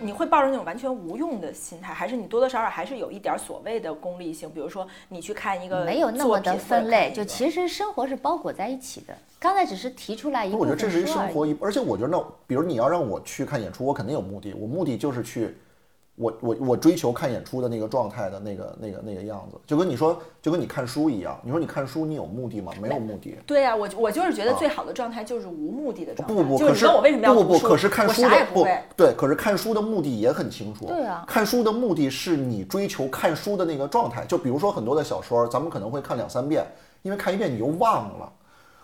你会抱着那种完全无用的心态，还是你多多少少还是有一点所谓的功利性？比如说，你去看一个没有那么的分类，就其实实生活是包裹在一起的。刚才只是提出来一个，我觉得这是一生活一，而且我觉得那，比如你要让我去看演出，我肯定有目的，我目的就是去。我我我追求看演出的那个状态的那个那个那个样子，就跟你说，就跟你看书一样。你说你看书，你有目的吗？没有目的。对呀，我我就是觉得最好的状态就是无目的的状态。不不，可是我为什么要不不不，可是看书的不对，可是看书的目的也很清楚。对啊，看书的目的是你追求看书的那个状态。就比如说很多的小说，咱们可能会看两三遍，因为看一遍你又忘了。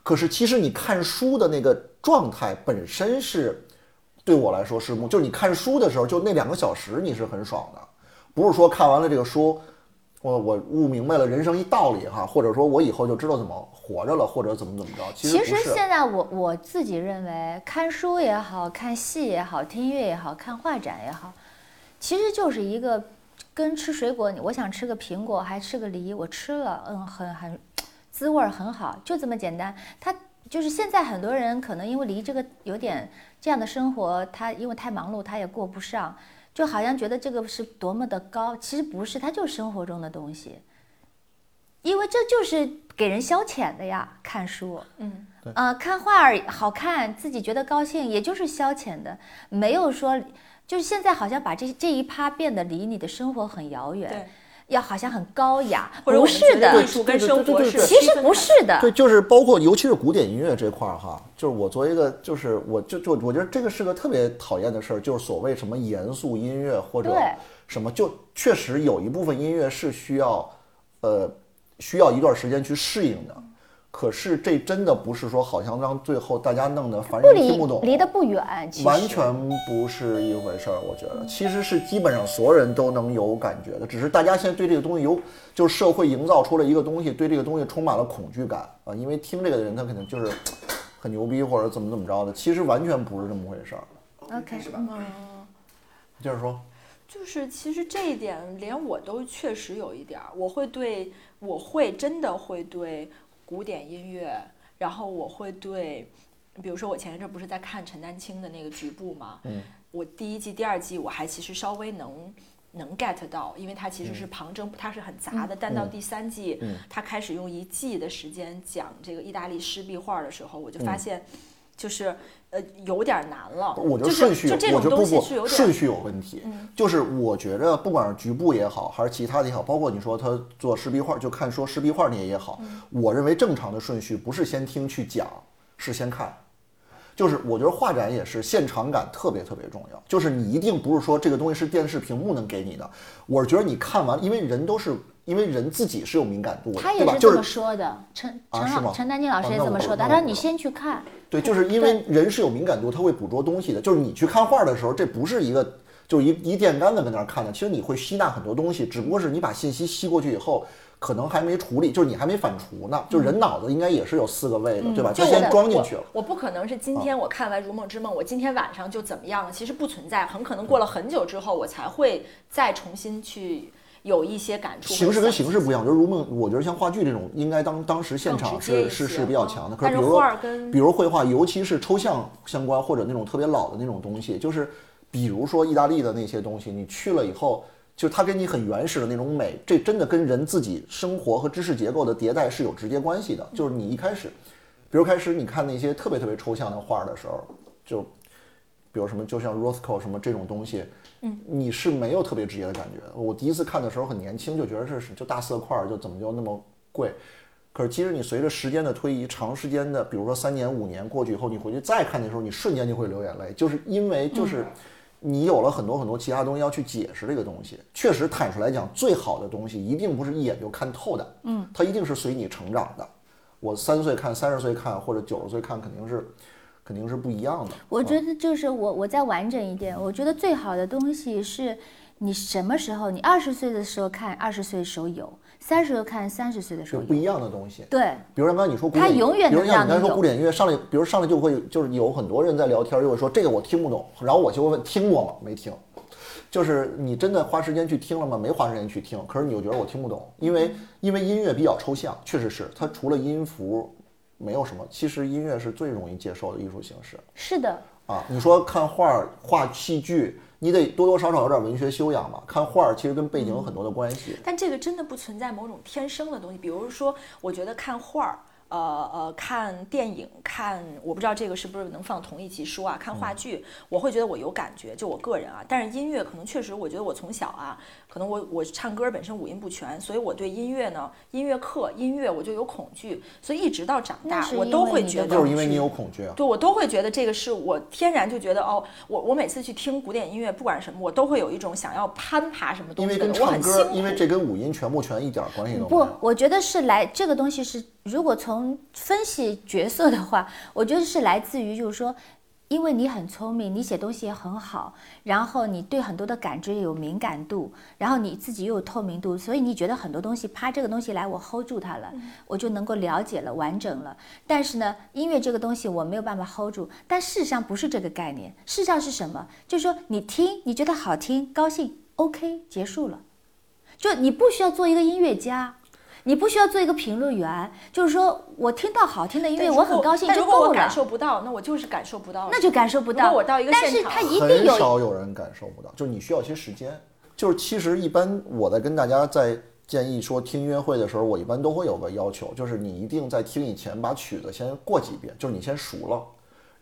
可是其实你看书的那个状态本身是，对我来说是目，就是你看书的时候，就那两个小时你是很爽的。不是说看完了这个书，我我悟明白了人生一道理哈，或者说我以后就知道怎么活着了，或者怎么怎么着。其实现在我我自己认为，看书也好看戏也好，听音乐也好看画展也好，其实就是一个跟吃水果，我想吃个苹果还吃个梨，我吃了，嗯，很很滋味很好，就这么简单。他就是现在很多人可能因为离这个有点这样的生活，他因为太忙碌，他也过不上。就好像觉得这个是多么的高，其实不是，它就是生活中的东西，因为这就是给人消遣的呀。看书，嗯，呃，看画儿好看，自己觉得高兴，也就是消遣的，没有说，就是现在好像把这这一趴变得离你的生活很遥远。要好像很高雅，不是的，艺术跟生活是其实不是的。对，就是包括尤其是古典音乐这块儿哈，就是我作为一个，就是我就就我觉得这个是个特别讨厌的事儿，就是所谓什么严肃音乐或者什么，就确实有一部分音乐是需要，呃，需要一段时间去适应的。可是这真的不是说好像让最后大家弄得反正听不懂，离得不远，完全不是一回事儿。我觉得其实是基本上所有人都能有感觉的，只是大家现在对这个东西有，就是社会营造出了一个东西，对这个东西充满了恐惧感啊。因为听这个的人他肯定就是很牛逼或者怎么怎么着的，其实完全不是这么回事儿。OK，是吧？嗯，接着说，就是其实这一点连我都确实有一点儿，我会对，我会真的会对。古典音乐，然后我会对，比如说我前一阵不是在看陈丹青的那个局部嘛？嗯，我第一季、第二季我还其实稍微能能 get 到，因为它其实是旁征，它是很杂的。但到第三季，他开始用一季的时间讲这个意大利湿壁画的时候，我就发现，就是。呃，有点难了。我觉得顺序，就这种东西是有点顺序有问题。就是我觉着，不管是局部也好，还是其他的也好，包括你说他做湿壁画，就看说湿壁画那些也好，我认为正常的顺序不是先听去讲，是先看。就是我觉得画展也是现场感特别特别重要。就是你一定不是说这个东西是电视屏幕能给你的。我是觉得你看完，因为人都是因为人自己是有敏感度的，他也是？这么说的，陈陈老陈丹青老师也这么说的。他说你先去看。对，就是因为人是有敏感度，他会捕捉东西的。就是你去看画的时候，这不是一个，就一一电杆子在那儿看的。其实你会吸纳很多东西，只不过是你把信息吸过去以后，可能还没处理，就是你还没反刍呢。就人脑子应该也是有四个胃的，对吧？就先装进去了。我不可能是今天我看完《如梦之梦》，我今天晚上就怎么样了？其实不存在，很可能过了很久之后，我才会再重新去。有一些感触，形式跟形式不一样。就是如梦，我觉得像话剧这种，应该当当时现场是是是比较强的。可是比如说，比如绘画，尤其是抽象相关或者那种特别老的那种东西，就是比如说意大利的那些东西，你去了以后，就它给你很原始的那种美，这真的跟人自己生活和知识结构的迭代是有直接关系的。就是你一开始，比如开始你看那些特别特别抽象的画的时候，就比如什么，就像 Roscoe 什么这种东西。嗯，你是没有特别直接的感觉。我第一次看的时候很年轻，就觉得这是就大色块，就怎么就那么贵。可是其实你随着时间的推移，长时间的，比如说三年五年过去以后，你回去再看的时候，你瞬间就会流眼泪，就是因为就是你有了很多很多其他东西要去解释这个东西。确实，坦率来讲，最好的东西一定不是一眼就看透的，嗯，它一定是随你成长的。我三岁看，三十岁看，或者九十岁看，肯定是。肯定是不一样的。我觉得就是我，我再完整一点。我觉得最好的东西是你什么时候，你二十岁的时候看，二十岁的时候有；三十岁看，三十岁的时候有。不一样的东西。对。比如刚刚你说古典，它永远比如像你刚才说。古典音乐上来，比如上来就会就是有很多人在聊天，就会说这个我听不懂，然后我就会问听过吗？没听。就是你真的花时间去听了吗？没花时间去听，可是你又觉得我听不懂，因为因为音乐比较抽象，确实是它除了音符。没有什么。其实音乐是最容易接受的艺术形式。是的。啊，你说看画、画戏剧，你得多多少少有点文学修养吧？看画其实跟背景有很多的关系。但这个真的不存在某种天生的东西，比如说，我觉得看画。呃呃，看电影，看我不知道这个是不是能放同一集书啊？看话剧，我会觉得我有感觉，就我个人啊。但是音乐可能确实，我觉得我从小啊，可能我我唱歌本身五音不全，所以我对音乐呢，音乐课音乐我就有恐惧，所以一直到长大，我都会觉得就是因为你有恐惧啊。对，我都会觉得这个是我天然就觉得哦，我我每次去听古典音乐，不管什么，我都会有一种想要攀爬什么东西。因为跟唱歌，因为这跟五音全不全一点关系都没有。不，我觉得是来这个东西是。如果从分析角色的话，我觉得是来自于，就是说，因为你很聪明，你写东西也很好，然后你对很多的感知有敏感度，然后你自己又有透明度，所以你觉得很多东西，啪，这个东西来，我 hold 住它了，我就能够了解了，完整了。但是呢，音乐这个东西我没有办法 hold 住，但事实上不是这个概念，事实上是什么？就是说你听，你觉得好听，高兴，OK，结束了，就你不需要做一个音乐家。你不需要做一个评论员，就是说我听到好听的音乐，我很高兴就够了。感受不到，那我就是感受不到。那就感受不到。我到一个现场，很少有人感受不到，就是你需要一些时间。就是其实一般我在跟大家在建议说听音乐会的时候，我一般都会有个要求，就是你一定在听以前把曲子先过几遍，就是你先熟了，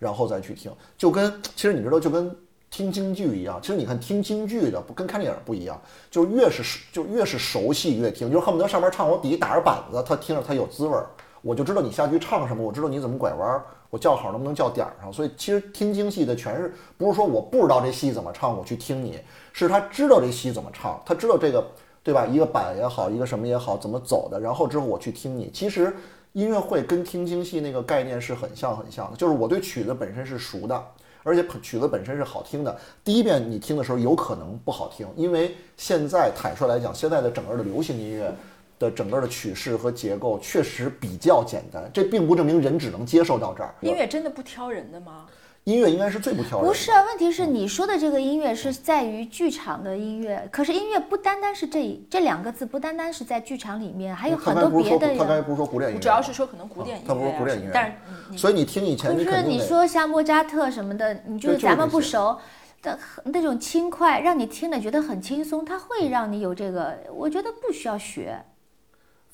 然后再去听。就跟其实你知道，就跟。听京剧一样，其实你看听京剧的不跟看电影不一样，就是越是就越是熟悉越听，就恨不得上面唱我底下打着板子，他听着他有滋味儿，我就知道你下句唱什么，我知道你怎么拐弯，我叫好能不能叫点儿上。所以其实听京戏的全是不是说我不知道这戏怎么唱，我去听你，是他知道这戏怎么唱，他知道这个对吧？一个板也好，一个什么也好，怎么走的，然后之后我去听你。其实音乐会跟听京戏那个概念是很像很像的，就是我对曲子本身是熟的。而且曲子本身是好听的，第一遍你听的时候有可能不好听，因为现在坦率来讲，现在的整个的流行音乐的整个的曲式和结构确实比较简单，这并不证明人只能接受到这儿。音乐真的不挑人的吗？音乐应该是最不挑人。不是啊，问题是你说的这个音乐是在于剧场的音乐，可是音乐不单单是这这两个字，不单单是在剧场里面，还有很多别的。他刚才不是说古典音乐？主要是说可能古典音乐。他不是古典音乐，但是所以你听以前不是你说像莫扎特什么的，你就是咱们不熟的那种轻快，让你听了觉得很轻松，它会让你有这个，我觉得不需要学。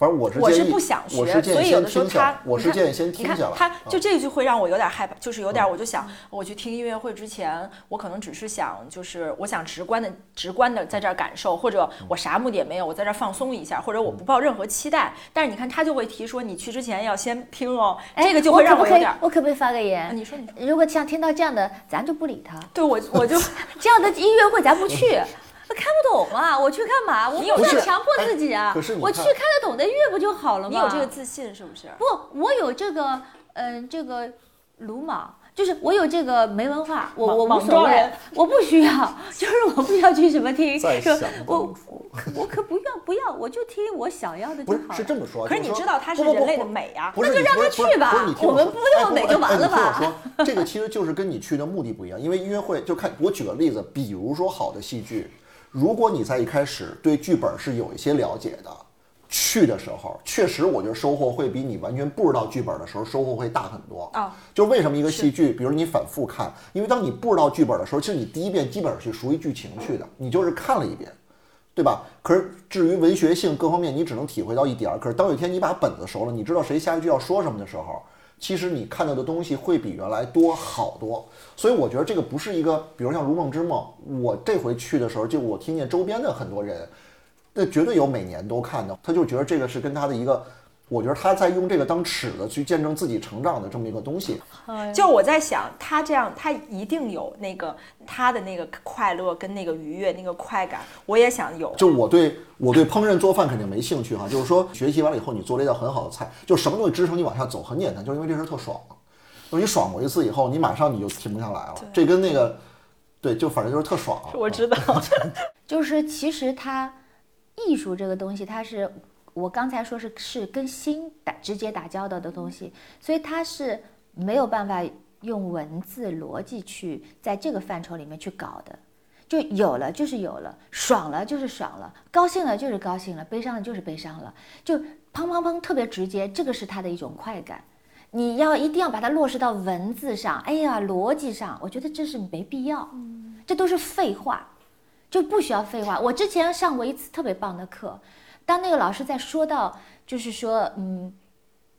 反正我是我是不想学，所以有的时候他，我是建议先听下来。他就这句会让我有点害怕，就是有点，我就想我去听音乐会之前，我可能只是想，就是我想直观的、直观的在这儿感受，或者我啥目的也没有，我在这儿放松一下，或者我不抱任何期待。但是你看，他就会提说，你去之前要先听哦，这个就会让我有点。我可不可以发个言？你说你说。如果像听到这样的，咱就不理他。对我我就 这样的音乐会咱不去。看不懂啊！我去干嘛？我不是强迫自己啊！我去看得懂的音乐不就好了吗？你有这个自信是不是？不，我有这个，嗯，这个鲁莽，就是我有这个没文化，我我无所谓，我不需要，就是我不要去什么听，我我可不要不要，我就听我想要的就好。是这么说，可是你知道它是人类的美呀，那就让他去吧，我们不那么美就完了吧？说，这个其实就是跟你去的目的不一样，因为音乐会就看我举个例子，比如说好的戏剧。如果你在一开始对剧本是有一些了解的，去的时候确实我觉得收获会比你完全不知道剧本的时候收获会大很多啊。就为什么一个戏剧，比如你反复看，因为当你不知道剧本的时候，其实你第一遍基本上是熟悉剧情去的，你就是看了一遍，对吧？可是至于文学性各方面，你只能体会到一点儿。可是当有一天你把本子熟了，你知道谁下一句要说什么的时候。其实你看到的东西会比原来多好多，所以我觉得这个不是一个，比如像《如梦之梦》，我这回去的时候，就我听见周边的很多人，那绝对有每年都看的，他就觉得这个是跟他的一个。我觉得他在用这个当尺子去见证自己成长的这么一个东西。就我在想，他这样，他一定有那个他的那个快乐跟那个愉悦、那个快感。我也想有。就我对我对烹饪做饭肯定没兴趣哈。就是说，学习完了以后，你做了一道很好的菜，就什么东西支撑你往下走？很简单，就是因为这事特爽。就你爽过一次以后，你马上你就停不下来了。这跟那个，对，就反正就是特爽。我知道。就是其实它艺术这个东西，它是。我刚才说是是跟心打直接打交道的东西，所以它是没有办法用文字逻辑去在这个范畴里面去搞的，就有了就是有了，爽了就是爽了，高兴了就是高兴了，悲伤了就是悲伤了，就砰砰砰特别直接，这个是它的一种快感。你要一定要把它落实到文字上，哎呀，逻辑上，我觉得这是没必要，这都是废话，就不需要废话。我之前上过一次特别棒的课，当那个老师在说到，就是说，嗯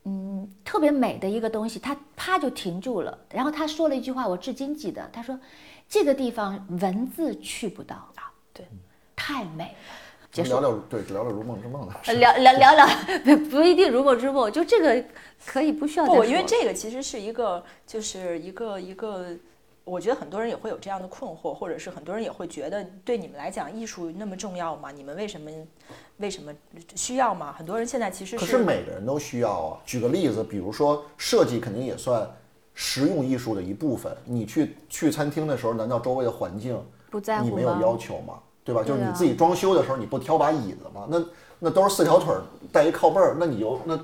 嗯，特别美的一个东西，他啪就停住了，然后他说了一句话，我至今记得，他说，这个地方文字去不到啊，对，太美了。聊聊对，聊聊如梦之梦的。聊聊聊聊，不一定如梦之梦，就这个可以不需要。不，因为这个其实是一个，就是一个一个，我觉得很多人也会有这样的困惑，或者是很多人也会觉得，对你们来讲，艺术那么重要吗？你们为什么为什么需要吗？很多人现在其实可是每个人都需要啊。举个例子，比如说设计肯定也算实用艺术的一部分。你去去餐厅的时候，难道周围的环境不在乎你没有要求吗？对吧？就是你自己装修的时候，你不挑把椅子吗？那那都是四条腿带一靠背儿，那你又那，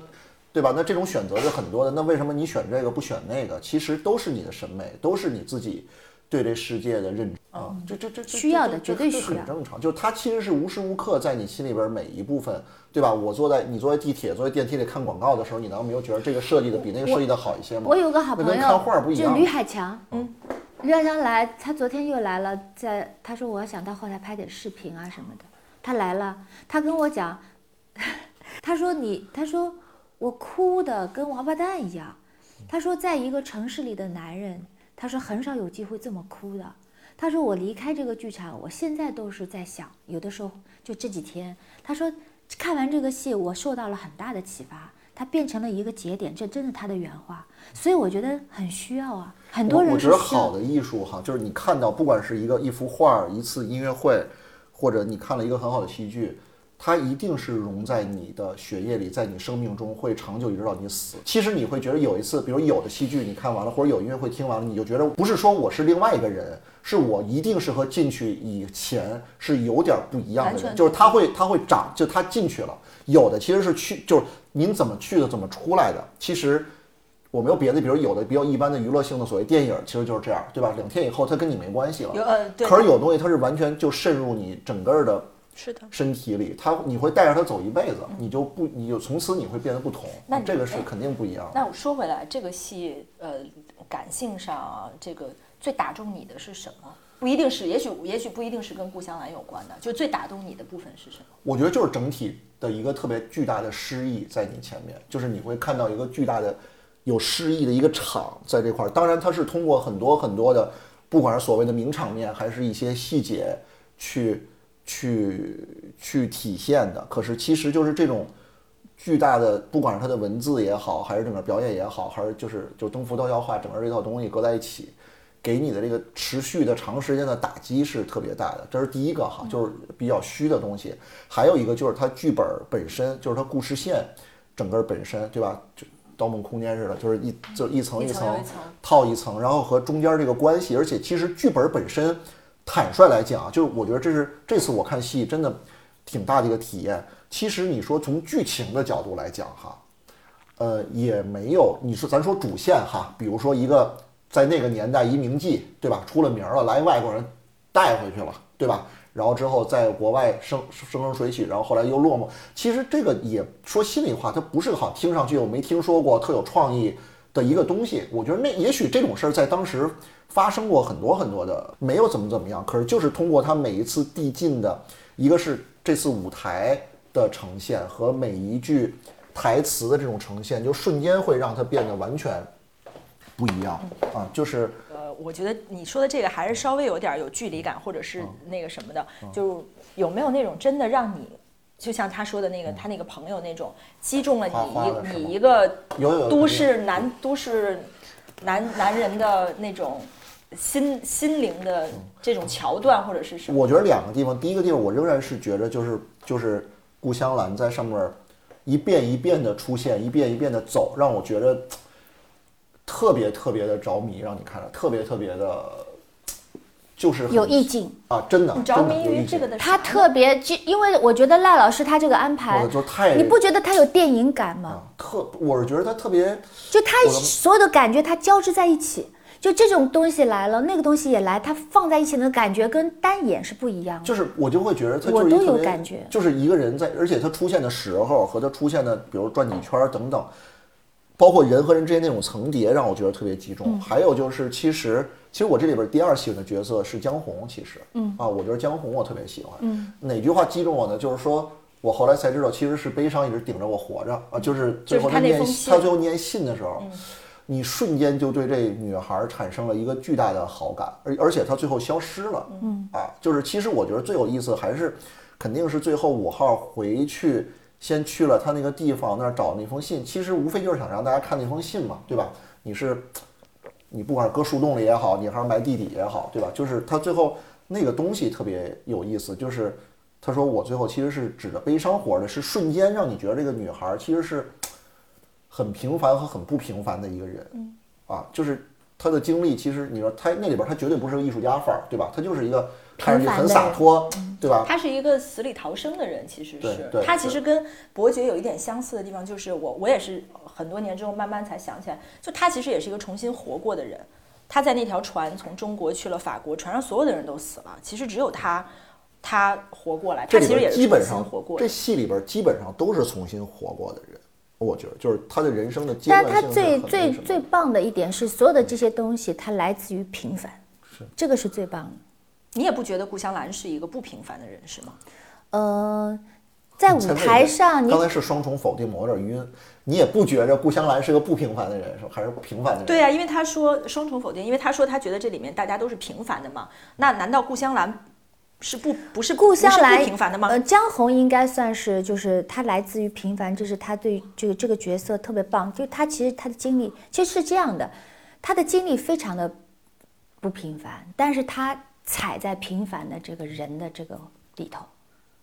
对吧？那这种选择是很多的。那为什么你选这个不选那个？其实都是你的审美，都是你自己对这世界的认知啊。这这这需要的绝对需要，很正常。就是它其实是无时无刻在你心里边每一部分，对吧？我坐在你坐在地铁、坐在电梯里看广告的时候，你难道没有觉得这个设计的比那个设计的好一些吗？我有个好朋友，看画不一样。就吕海强，嗯。吕海强来，他昨天又来了，在他说我想到后台拍点视频啊什么的，他来了，他跟我讲，他说你，他说我哭的跟王八蛋一样，他说在一个城市里的男人，他说很少有机会这么哭的，他说我离开这个剧场，我现在都是在想，有的时候就这几天，他说看完这个戏，我受到了很大的启发。它变成了一个节点，这真是他的原话，所以我觉得很需要啊。很多人我觉得好的艺术哈，就是你看到，不管是一个一幅画、一次音乐会，或者你看了一个很好的戏剧。它一定是融在你的血液里，在你生命中会长久一直到你死。其实你会觉得有一次，比如有的戏剧你看完了，或者有音乐会听完了，你就觉得不是说我是另外一个人，是我一定是和进去以前是有点不一样的人，就是他会他会长，就他进去了。有的其实是去，就是您怎么去的，怎么出来的。其实我没有别的，比如有的比较一般的娱乐性的所谓电影，其实就是这样，对吧？两天以后它跟你没关系了。有呃，对。可是有东西它是完全就渗入你整个的。是的，身体里，他你会带着他走一辈子，你就不，你就从此你会变得不同。那这个是肯定不一样。那我说回来，这个戏，呃，感性上这个最打中你的是什么？不一定是，也许也许不一定是跟《故乡蓝》有关的，就最打动你的部分是什么？我觉得就是整体的一个特别巨大的诗意在你前面，就是你会看到一个巨大的有诗意的一个场在这块儿。当然，它是通过很多很多的，不管是所谓的名场面，还是一些细节去。去去体现的，可是其实就是这种巨大的，不管是它的文字也好，还是整个表演也好，还是就是就登幅都要画整个这套东西搁在一起，给你的这个持续的长时间的打击是特别大的。这是第一个哈，就是比较虚的东西。还有一个就是它剧本本身，就是它故事线整个本身，对吧？就《盗梦空间》似的，就是一就一层一层套一层，然后和中间这个关系，而且其实剧本本身。坦率来讲，就是我觉得这是这次我看戏真的挺大的一个体验。其实你说从剧情的角度来讲哈，呃，也没有你说咱说主线哈，比如说一个在那个年代一名妓对吧，出了名了，来外国人带回去了对吧？然后之后在国外生生生水起，然后后来又落寞。其实这个也说心里话，它不是个好听上去我没听说过特有创意的一个东西。我觉得那也许这种事儿在当时。发生过很多很多的，没有怎么怎么样，可是就是通过他每一次递进的，一个是这次舞台的呈现和每一句台词的这种呈现，就瞬间会让他变得完全不一样啊！就是呃，我觉得你说的这个还是稍微有点有距离感，或者是那个什么的，就有没有那种真的让你，就像他说的那个他那个朋友那种击中了你一你一个都市男都市男男人的那种。心心灵的这种桥段或者是什么？我觉得两个地方，第一个地方我仍然是觉得就是就是故乡蓝在上面一遍一遍的出现，一遍一遍的走，让我觉得特别特别的着迷，让你看着特别特别的，就是有意境啊！真的，你着迷于这个的，他特别就因为我觉得赖老师他这个安排就太，你不觉得他有电影感吗？特，我是觉得他特别，就他所有的感觉他交织在一起。就这种东西来了，那个东西也来，它放在一起的感觉跟单眼是不一样的。就是我就会觉得，它我都有感觉，就是一个人在，而且他出现的时候和他出现的，比如转几圈等等，包括人和人之间那种层叠，让我觉得特别集中。还有就是，其实其实我这里边第二喜欢的角色是江红，其实，嗯啊，我觉得江红我特别喜欢。嗯，哪句话击中我呢？就是说我后来才知道，其实是悲伤一直顶着我活着啊。就是最后他念他最后念信的时候，你瞬间就对这女孩产生了一个巨大的好感，而而且她最后消失了。嗯啊，就是其实我觉得最有意思还是肯定是最后五号回去。先去了他那个地方，那儿找那封信，其实无非就是想让大家看那封信嘛，对吧？你是，你不管是搁树洞里也好，你还是埋地底也好，对吧？就是他最后那个东西特别有意思，就是他说我最后其实是指着悲伤活的，是瞬间让你觉得这个女孩其实是很平凡和很不平凡的一个人，啊，就是他的经历，其实你说他那里边他绝对不是个艺术家范儿，对吧？他就是一个。看上去很洒脱，对吧？他是一个死里逃生的人，其实是他其实跟伯爵有一点相似的地方，就是我我也是很多年之后慢慢才想起来，就他其实也是一个重新活过的人。他在那条船从中国去了法国，船上所有的人都死了，其实只有他他活过来。他其实也是基本上活过。这戏里边基本上都是重新活过的人，我觉得就是他的人生的阶段但他最最最棒的一点是，所有的这些东西，它来自于平凡，是这个是最棒的。你也不觉得顾香兰是一个不平凡的人是吗？呃，在舞台上，你刚才是双重否定，我有点晕。你也不觉着顾香兰是个不平凡的人，是还是平凡的人？对呀，因为他说双重否定，因为他说他觉得这里面大家都是平凡的嘛。那难道顾香兰是不不是故乡来平凡的吗？呃，江红应该算是，就是他来自于平凡，这是他对这个这个角色特别棒。就他其实他的经历其实是这样的，他的经历非常的不平凡，但是他。踩在平凡的这个人的这个里头，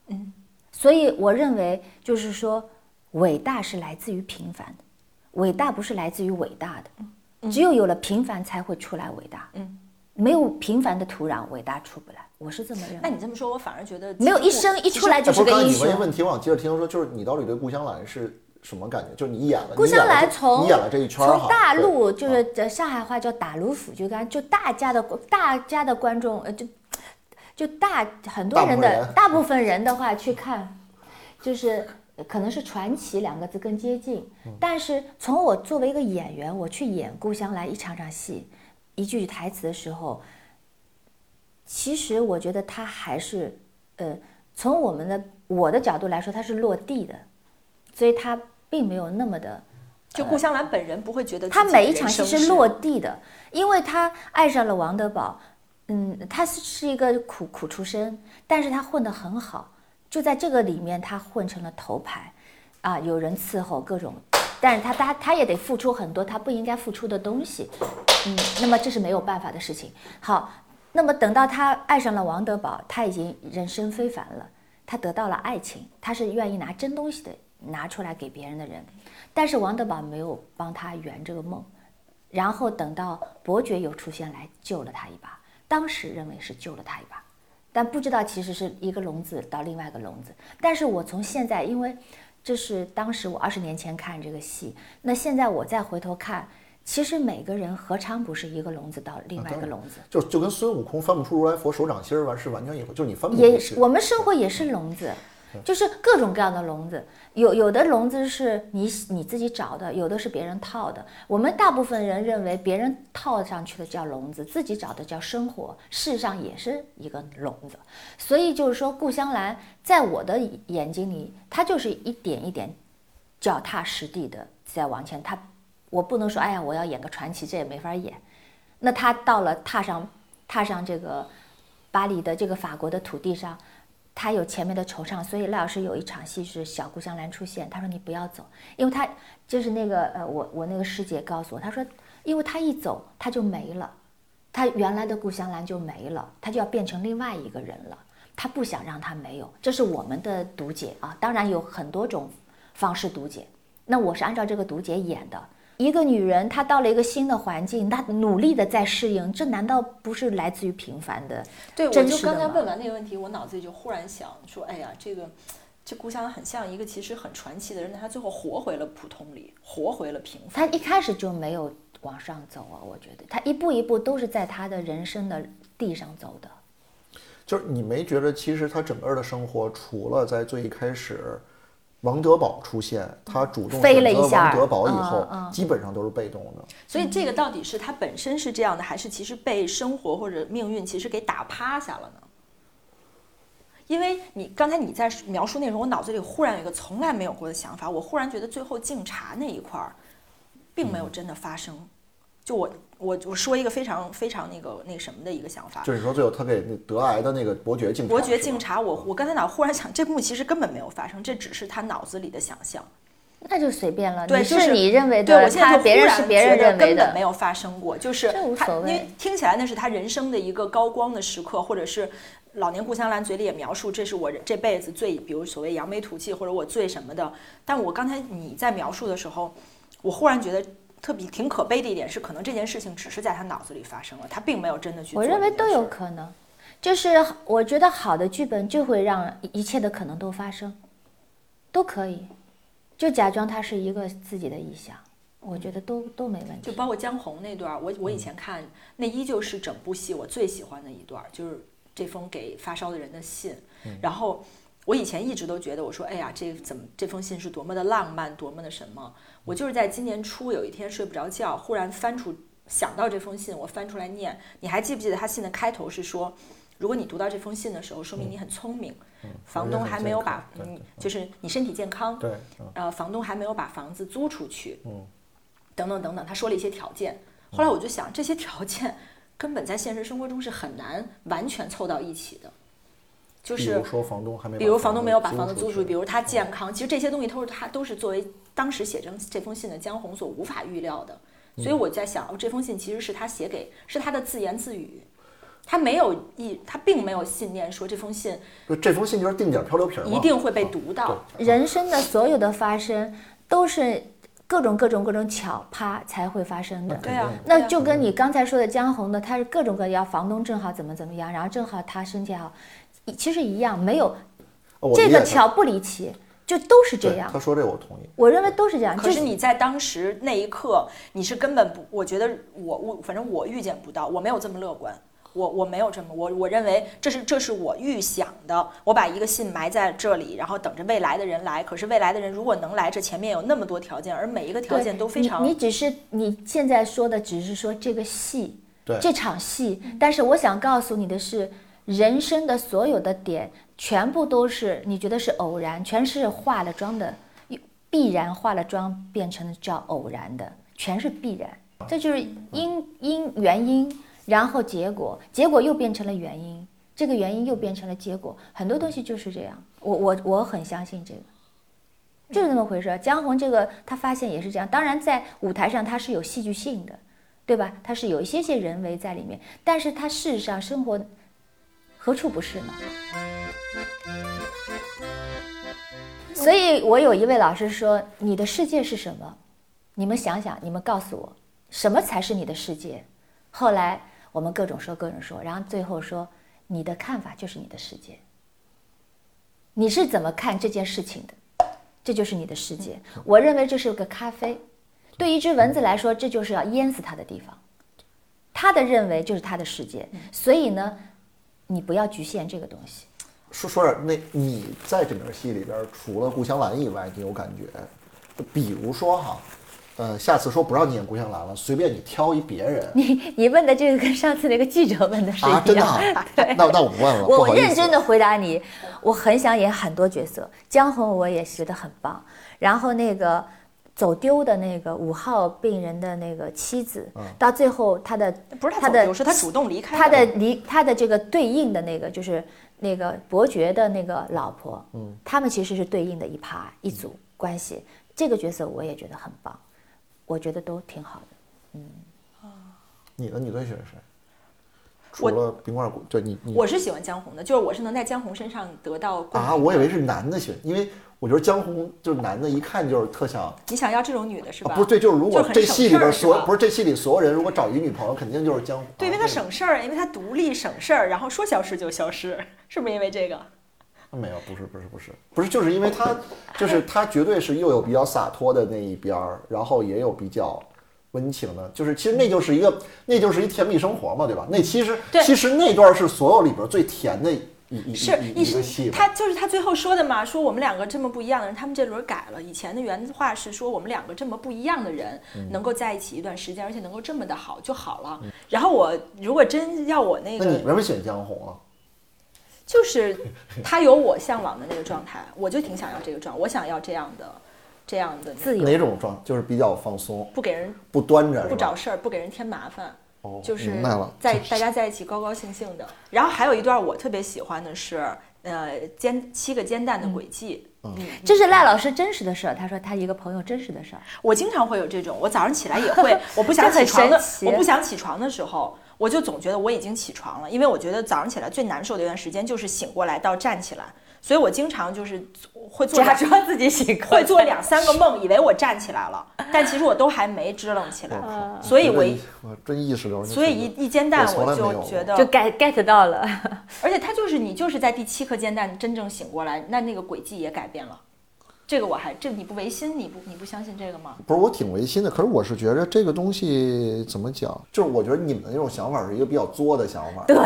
嗯，所以我认为就是说，伟大是来自于平凡的，伟大不是来自于伟大的，只有有了平凡才会出来伟大，嗯，没有平凡的土壤，伟大出不来，我是这么认为。那你这么说，我反而觉得没有一生一出来就是个英雄。你问一问题，我想接着听说，就是你到底对顾香兰是？什么感觉？就是你演了，顾香兰从你演了这一圈从大陆就是在上海话叫打卢府，就刚就大家的大家的观众呃就就大很多人的大部分人的话去看，就是可能是传奇两个字更接近。但是从我作为一个演员，我去演顾香兰一场场戏，一句句台词的时候，其实我觉得他还是呃从我们的我的角度来说，他是落地的，所以他。并没有那么的，就顾香兰本人不会觉得他每一场戏是落地的，因为他爱上了王德宝，嗯，他是是一个苦苦出身，但是他混得很好，就在这个里面他混成了头牌，啊，有人伺候各种，但是他他他也得付出很多他不应该付出的东西，嗯，那么这是没有办法的事情。好，那么等到他爱上了王德宝，他已经人生非凡了，他得到了爱情，他是愿意拿真东西的。拿出来给别人的人，但是王德宝没有帮他圆这个梦，然后等到伯爵又出现来救了他一把，当时认为是救了他一把，但不知道其实是一个笼子到另外一个笼子。但是我从现在，因为这是当时我二十年前看这个戏，那现在我再回头看，其实每个人何尝不是一个笼子到另外一个笼子？就就跟孙悟空翻不出如来佛手掌心儿完是完全一回，就是你翻不出也我们生活也是笼子。就是各种各样的笼子，有有的笼子是你你自己找的，有的是别人套的。我们大部分人认为别人套上去的叫笼子，自己找的叫生活，事实上也是一个笼子。所以就是说，顾香兰在我的眼睛里，她就是一点一点脚踏实地的在往前。她，我不能说，哎呀，我要演个传奇，这也没法演。那他到了踏上踏上这个巴黎的这个法国的土地上。他有前面的惆怅，所以赖老师有一场戏是小顾香兰出现。他说：“你不要走，因为他就是那个呃，我我那个师姐告诉我，他说，因为他一走他就没了，他原来的顾香兰就没了，他就要变成另外一个人了。他不想让他没有，这是我们的读解啊。当然有很多种方式读解，那我是按照这个读解演的。”一个女人，她到了一个新的环境，她努力的在适应，这难道不是来自于平凡的？对，我就刚才问完那个问题，我脑子里就忽然想说，哎呀，这个这故乡很像一个其实很传奇的人，他最后活回了普通里，活回了平凡。他一开始就没有往上走啊，我觉得他一步一步都是在他的人生的地上走的。就是你没觉得，其实他整个的生活，除了在最一开始。王德宝出现，他主动飞了一下王德宝以后，基本上都是被动的。所以这个到底是他本身是这样的，还是其实被生活或者命运其实给打趴下了呢？因为你刚才你在描述内容，我脑子里忽然有一个从来没有过的想法，我忽然觉得最后敬茶那一块儿，并没有真的发生。就我我我说一个非常非常那个那什么的一个想法，就是说最后他给那得癌的那个伯爵敬伯爵敬茶，我我刚才脑忽然想，这幕其实根本没有发生，这只是他脑子里的想象。那就随便了，对，就是你认为的，他别人是别人认为的，根本没有发生过，就是他因为听起来那是他人生的一个高光的时刻，或者是。老年顾香兰嘴里也描述，这是我这辈子最，比如所谓扬眉吐气，或者我最什么的。但我刚才你在描述的时候，我忽然觉得特别挺可悲的一点是，可能这件事情只是在他脑子里发生了，他并没有真的去。我认为都有可能，就是我觉得好的剧本就会让一切的可能都发生，都可以，就假装它是一个自己的臆想，我觉得都都没问题。就包括江红那段，我我以前看那依旧是整部戏我最喜欢的一段，就是。这封给发烧的人的信，然后我以前一直都觉得，我说，哎呀，这怎么这封信是多么的浪漫，多么的什么？我就是在今年初有一天睡不着觉，忽然翻出想到这封信，我翻出来念。你还记不记得他信的开头是说，如果你读到这封信的时候，说明你很聪明，房东还没有把，嗯，就是你身体健康，对，呃，房东还没有把房子租出去，嗯，等等等等，他说了一些条件。后来我就想，这些条件。根本在现实生活中是很难完全凑到一起的，就是比如说房东还没，比如房东没有把房子租出去，比如他健康，其实这些东西都是他都是作为当时写这这封信的江红所无法预料的。所以我在想，哦，这封信其实是他写给，是他的自言自语，他没有意，他并没有信念说这封信，这封信就是定点漂流瓶，一定会被读到。人生的所有的发生都是。各种各种各种巧啪才会发生的，对啊，那就跟你刚才说的江红的，他是各种各样，房东正好怎么怎么样，然后正好他身体好，其实一样，没有这个巧不离奇，就都是这样。他说这我同意，我认为都是这样。可是你在当时那一刻，你是根本不，我觉得我我反正我预见不到，我没有这么乐观。我我没有这么我我认为这是这是我预想的，我把一个信埋在这里，然后等着未来的人来。可是未来的人如果能来，这前面有那么多条件，而每一个条件都非常。你你只是你现在说的只是说这个戏，对这场戏。但是我想告诉你的是，人生的所有的点全部都是你觉得是偶然，全是化了妆的，必然化了妆变成了叫偶然的，全是必然。这就是因因原因。然后结果，结果又变成了原因，这个原因又变成了结果，很多东西就是这样。我我我很相信这个，就是那么回事。江红这个他发现也是这样，当然在舞台上他是有戏剧性的，对吧？他是有一些些人为在里面，但是他事实上生活何处不是呢？所以我有一位老师说：“你的世界是什么？你们想想，你们告诉我，什么才是你的世界？”后来。我们各种说，各种说，然后最后说，你的看法就是你的世界。你是怎么看这件事情的？这就是你的世界。我认为这是个咖啡，对一只蚊子来说，这就是要淹死它的地方。他的认为就是他的世界，所以呢，你不要局限这个东西。说说点，那你在整个戏里边，除了顾香兰以外，你有感觉？比如说哈。呃，下次说不让你演顾香兰了，随便你挑一别人。你你问的这个跟上次那个记者问的是一样。啊，真的？那那我不问了。我认真的回答你，我很想演很多角色，江红我也觉得很棒。然后那个走丢的那个五号病人的那个妻子，到最后他的不是他的，是他主动离开。他的离他的这个对应的那个就是那个伯爵的那个老婆，嗯，他们其实是对应的一趴一组关系。这个角色我也觉得很棒。我觉得都挺好的，嗯，啊，你呢？你最喜欢谁？除了冰棍儿，对你，我是喜欢江红的，就是我是能在江红身上得到啊。我以为是男的喜欢，因为我觉得江红就是男的，一看就是特想。你想要这种女的是吧？不是，对，就是如果这戏里边所不是这戏里所有人，如果找一女朋友，肯定就是江红。对，因为他省事儿，因为他独立省事儿，然后说消失就消失，是不是因为这个？没有，不是，不是，不是，不是，就是因为他，就是他绝对是又有比较洒脱的那一边儿，然后也有比较温情的，就是其实那就是一个，那就是一甜蜜生活嘛，对吧？那其实其实那段是所有里边最甜的是一是。他就是他最后说的嘛，说我们两个这么不一样的人，他们这轮改了。以前的原话是说我们两个这么不一样的人能够在一起一段时间，而且能够这么的好就好了。然后我如果真要我那个，那你为什么选江红啊？就是他有我向往的那个状态，我就挺想要这个状，我想要这样的这样的自由哪种状，就是比较放松，不给人不端着，不找事儿，不给人添麻烦。就是，在大家在一起高高兴兴的。然后还有一段我特别喜欢的是，呃，煎七个煎蛋的轨迹。嗯，这是赖老师真实的事儿。他说他一个朋友真实的事儿。我经常会有这种，我早上起来也会，我不想起床的，我不想起床的时候，我就总觉得我已经起床了，因为我觉得早上起来最难受的一段时间就是醒过来到站起来。所以我经常就是会做假装自己醒，会做两三个梦，以为我站起来了，但其实我都还没支棱起来。所以，我我真意识流。所以一一煎蛋，我就觉得就 get get 到了。而且它就是你，就是在第七颗煎蛋真正醒过来，那那个轨迹也改变了。这个我还这你不违心，你不你不相信这个吗？不是，我挺违心的。可是我是觉得这个东西怎么讲，就是我觉得你们的那种想法是一个比较作的想法，对，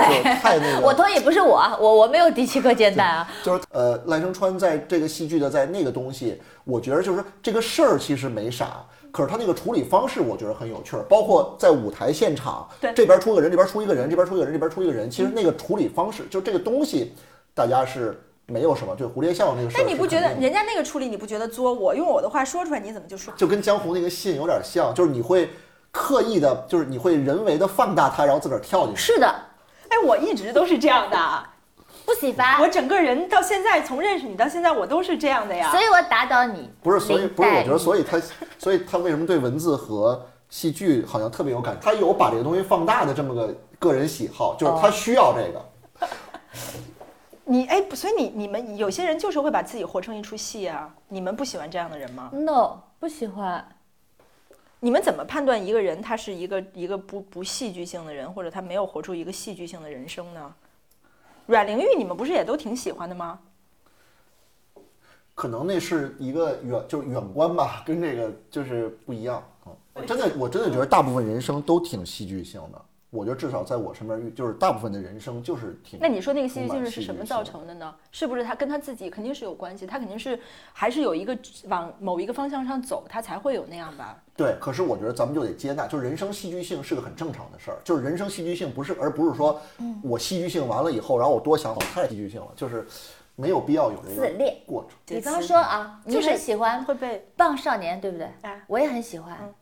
太那个。我同意，不是我，我我没有第七颗煎蛋啊。就是呃，赖声川在这个戏剧的在那个东西，我觉得就是这个事儿其实没啥，可是他那个处理方式我觉得很有趣儿，包括在舞台现场，对，这边出个人，这边出一个人，这边出一个人，这边出一个人，其实那个处理方式，就这个东西，大家是。没有什么，对蝴蝶效应那个事儿。那你不觉得人家那个处理你不觉得作？我用我的话说出来，你怎么就说？就跟江湖那个信有点像，就是你会刻意的，就是你会人为的放大它，然后自个儿跳进去。是的，哎，我一直都是这样的，不喜欢。我整个人到现在，从认识你到现在，我都是这样的呀。所以我打倒你。不是，所以不是，我觉得，所以他，所以他为什么对文字和戏剧好像特别有感？他有把这个东西放大的这么个个人喜好，就是他需要这个。你哎，所以你你们有些人就是会把自己活成一出戏啊！你们不喜欢这样的人吗？No，不喜欢。你们怎么判断一个人他是一个一个不不戏剧性的人，或者他没有活出一个戏剧性的人生呢？阮玲玉，你们不是也都挺喜欢的吗？可能那是一个远就是远观吧，跟这个就是不一样啊！真的，我真的觉得大部分人生都挺戏剧性的。我觉得至少在我身边遇，就是大部分的人生就是挺。那你说那个戏剧性是什么造成的呢？是不是他跟他自己肯定是有关系？他肯定是还是有一个往某一个方向上走，他才会有那样吧？对，可是我觉得咱们就得接纳，就是人生戏剧性是个很正常的事儿。就是人生戏剧性不是，而不是说我戏剧性完了以后，然后我多想我太戏剧性了，就是没有必要有这个自恋过程。比方说啊，你很喜欢会被棒少年，对不对？啊我也很喜欢。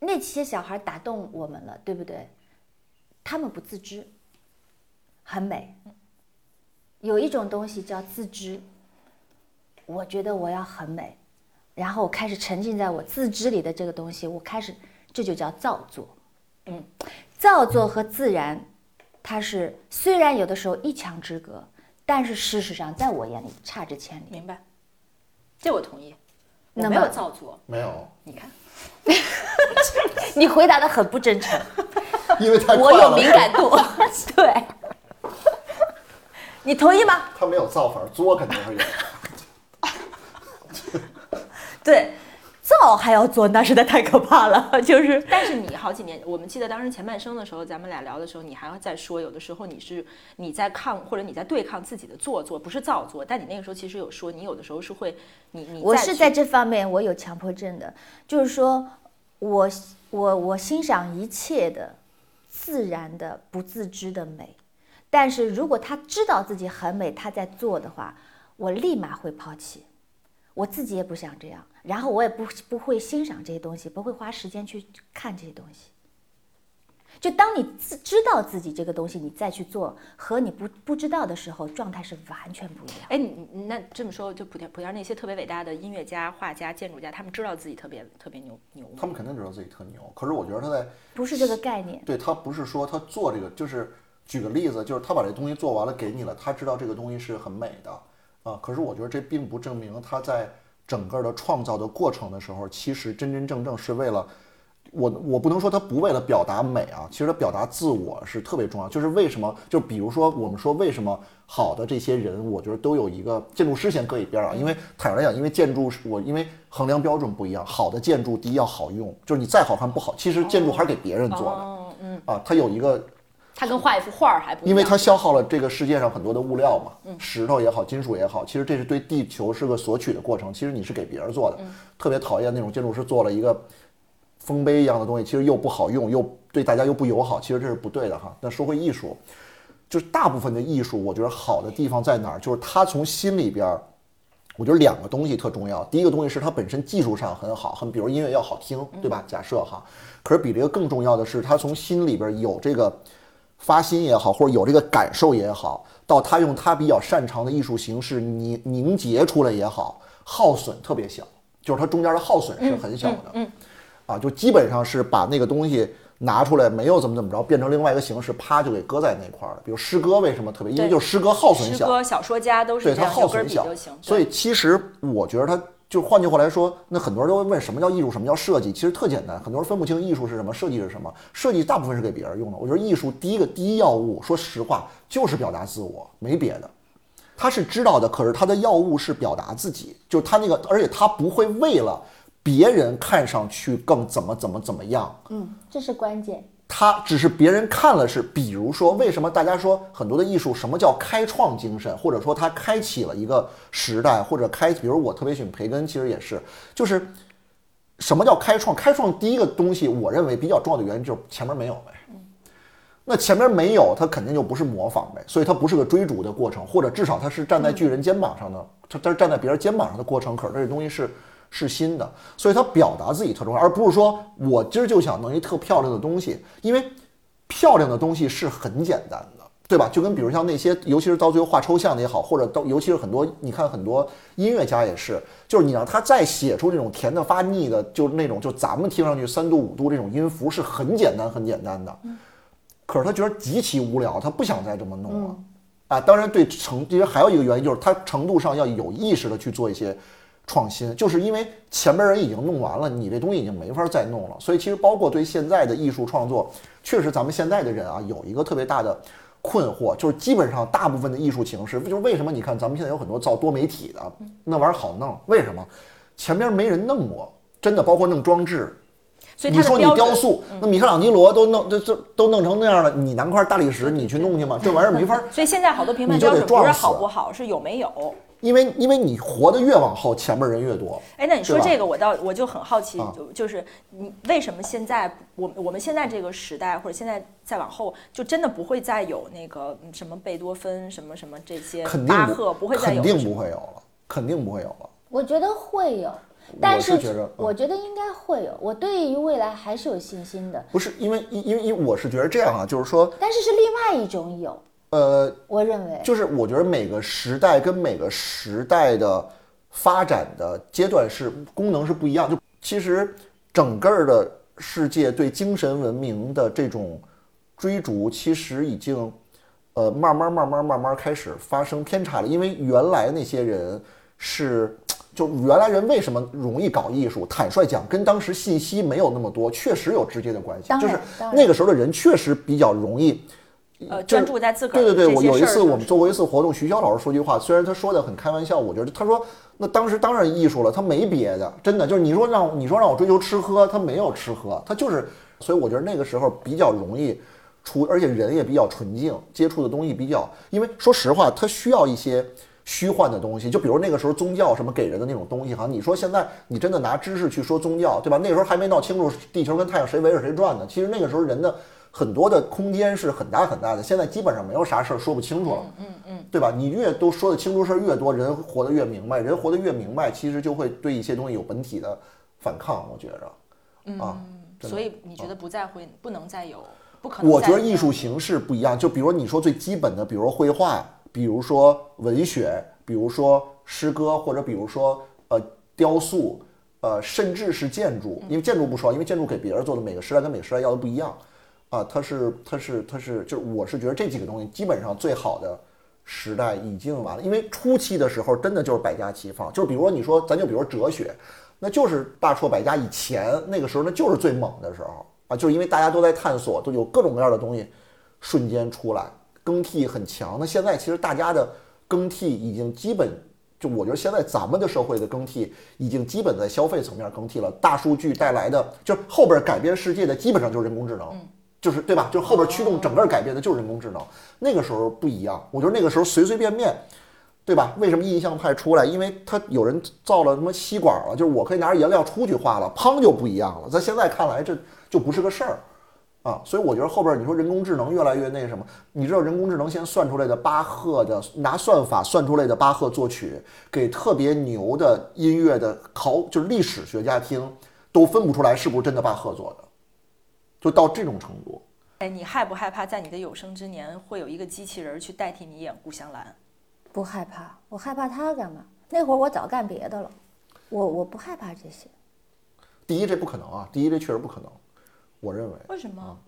那些小孩打动我们了，对不对？他们不自知，很美。有一种东西叫自知。我觉得我要很美，然后我开始沉浸在我自知里的这个东西，我开始，这就叫造作。嗯，造作和自然，它是虽然有的时候一墙之隔，但是事实上在我眼里差之千里。明白？这我同意。我没有造作。没有。你看 你回答的很不真诚。因为太我有敏感度，对，你同意吗？他没有造反，作肯定是有。对，造还要作，那实在太可怕了。就是，但是你好几年，我们记得当时前半生的时候，咱们俩聊的时候，你还要再说，有的时候你是你在抗或者你在对抗自己的做作，不是造作。但你那个时候其实有说，你有的时候是会，你你我是在这方面我有强迫症的，就是说我我我欣赏一切的。自然的不自知的美，但是如果他知道自己很美，他在做的话，我立马会抛弃。我自己也不想这样，然后我也不不会欣赏这些东西，不会花时间去看这些东西。就当你自知道自己这个东西，你再去做，和你不不知道的时候，状态是完全不一样。哎，你那这么说，就普天普天那些特别伟大的音乐家、画家、建筑家，他们知道自己特别特别牛牛吗？他们肯定知道自己特牛。可是我觉得他在不是这个概念。对他不是说他做这个，就是举个例子，就是他把这东西做完了给你了，他知道这个东西是很美的啊。可是我觉得这并不证明他在整个的创造的过程的时候，其实真真正正是为了。我我不能说他不为了表达美啊，其实他表达自我是特别重要。就是为什么？就比如说我们说为什么好的这些人，我觉得都有一个建筑师先搁一边啊，因为坦白来讲，因为建筑是我因为衡量标准不一样。好的建筑第一要好用，就是你再好看不好，其实建筑还是给别人做的。嗯嗯啊，它有一个它跟画一幅画儿还不因为它消耗了这个世界上很多的物料嘛，石头也好，金属也好，其实这是对地球是个索取的过程。其实你是给别人做的，特别讨厌那种建筑师做了一个丰碑一样的东西，其实又不好用，又对大家又不友好，其实这是不对的哈。那说回艺术，就是大部分的艺术，我觉得好的地方在哪儿？就是它从心里边儿，我觉得两个东西特重要。第一个东西是它本身技术上很好，很比如音乐要好听，对吧？假设哈，可是比这个更重要的是，它从心里边有这个。发心也好，或者有这个感受也好，到他用他比较擅长的艺术形式凝凝结出来也好，耗损特别小，就是它中间的耗损是很小的。嗯，啊，就基本上是把那个东西拿出来，没有怎么怎么着，变成另外一个形式，啪就给搁在那块儿了。比如诗歌为什么特别？因为就是诗歌耗损小。诗歌小说家都是对它耗损小，所以其实我觉得它。就换句话来说，那很多人都会问什么叫艺术，什么叫设计？其实特简单，很多人分不清艺术是什么，设计是什么。设计大部分是给别人用的。我觉得艺术第一个第一要务，说实话就是表达自我，没别的。他是知道的，可是他的要务是表达自己，就是他那个，而且他不会为了别人看上去更怎么怎么怎么样。嗯，这是关键。他只是别人看了是，比如说，为什么大家说很多的艺术，什么叫开创精神，或者说他开启了一个时代，或者开，比如我特别喜欢培根，其实也是，就是什么叫开创？开创第一个东西，我认为比较重要的原因就是前面没有呗。那前面没有，它肯定就不是模仿呗，所以它不是个追逐的过程，或者至少它是站在巨人肩膀上的，它它是站在别人肩膀上的过程，可是这东西是。是新的，所以他表达自己特重要，而不是说我今儿就想弄一特漂亮的东西，因为漂亮的东西是很简单的，对吧？就跟比如像那些，尤其是到最后画抽象的也好，或者到尤其是很多，你看很多音乐家也是，就是你让他再写出这种甜的发腻的，就是那种就咱们听上去三度五度这种音符是很简单很简单的，可是他觉得极其无聊，他不想再这么弄了啊。当然对程，因为还有一个原因就是他程度上要有意识的去做一些。创新就是因为前边人已经弄完了，你这东西已经没法再弄了。所以其实包括对现在的艺术创作，确实咱们现在的人啊，有一个特别大的困惑，就是基本上大部分的艺术形式，就是为什么你看咱们现在有很多造多媒体的那玩意儿好弄？为什么？前边没人弄过，真的包括弄装置。所以你说你雕塑，那米开朗基罗都弄这这都弄成那样了，你拿块大理石你去弄去吗？这玩意儿没法。所以现在好多评判标准不是好不好，是有没有。因为因为你活得越往后，前面人越多。哎，那你说这个，我倒我就很好奇，就就是你为什么现在我我们现在这个时代，或者现在再往后，就真的不会再有那个什么贝多芬什么什么这些巴赫不会再有，肯定不会有了，肯定不会有了。我觉得会有，但是我觉得应该会有，我对于未来还是有信心的。不是因为因为因为我是觉得这样啊，就是说，但是是另外一种有。呃，我认为就是，我觉得每个时代跟每个时代的发展的阶段是功能是不一样。就其实整个的世界对精神文明的这种追逐，其实已经呃慢慢慢慢慢慢开始发生偏差了。因为原来那些人是，就原来人为什么容易搞艺术？坦率讲，跟当时信息没有那么多，确实有直接的关系。就是那个时候的人确实比较容易。呃，专注在自个儿对对对，我有一次我们做过一次活动，徐潇老师说句话，虽然他说的很开玩笑，我觉得他说那当时当然艺术了，他没别的，真的就是你说让你说让我追求吃喝，他没有吃喝，他就是，所以我觉得那个时候比较容易出，而且人也比较纯净，接触的东西比较，因为说实话，他需要一些虚幻的东西，就比如那个时候宗教什么给人的那种东西哈，你说现在你真的拿知识去说宗教，对吧？那时候还没闹清楚地球跟太阳谁围着谁转呢，其实那个时候人的。很多的空间是很大很大的，现在基本上没有啥事儿说不清楚了，嗯嗯，对吧？你越都说得清楚事儿越多，人活得越明白，人活得越明白，其实就会对一些东西有本体的反抗。我觉着，啊，所以你觉得不再会不能再有，不可能。我觉得艺术形式不一样，就比如你说最基本的，比如绘画，比如说文学，比如说诗歌，或者比如说呃雕塑，呃甚至是建筑，因为建筑不说，因为建筑给别人做的，每个时代跟每个时代要的不一样。啊，它是，它是，它是，就是我是觉得这几个东西基本上最好的时代已经完了，因为初期的时候真的就是百家齐放，就是比如说你说咱就比如说哲学，那就是大错百家以前那个时候那就是最猛的时候啊，就是因为大家都在探索，都有各种各样的东西瞬间出来，更替很强。那现在其实大家的更替已经基本，就我觉得现在咱们的社会的更替已经基本在消费层面更替了，大数据带来的就后边改变世界的基本上就是人工智能。就是对吧？就后边驱动整个改变的就是人工智能。那个时候不一样，我觉得那个时候随随便便，对吧？为什么印象派出来？因为它有人造了什么吸管了，就是我可以拿着颜料出去画了，砰就不一样了。在现在看来，这就不是个事儿。啊，所以我觉得后边你说人工智能越来越那什么，你知道人工智能先算出来的巴赫的拿算法算出来的巴赫作曲给特别牛的音乐的考就是历史学家听都分不出来是不是真的巴赫做的，就到这种程度。哎，你害不害怕在你的有生之年会有一个机器人去代替你演顾香兰？不害怕，我害怕他干嘛？那会儿我早干别的了，我我不害怕这些。第一，这不可能啊！第一，这确实不可能。我认为为什么？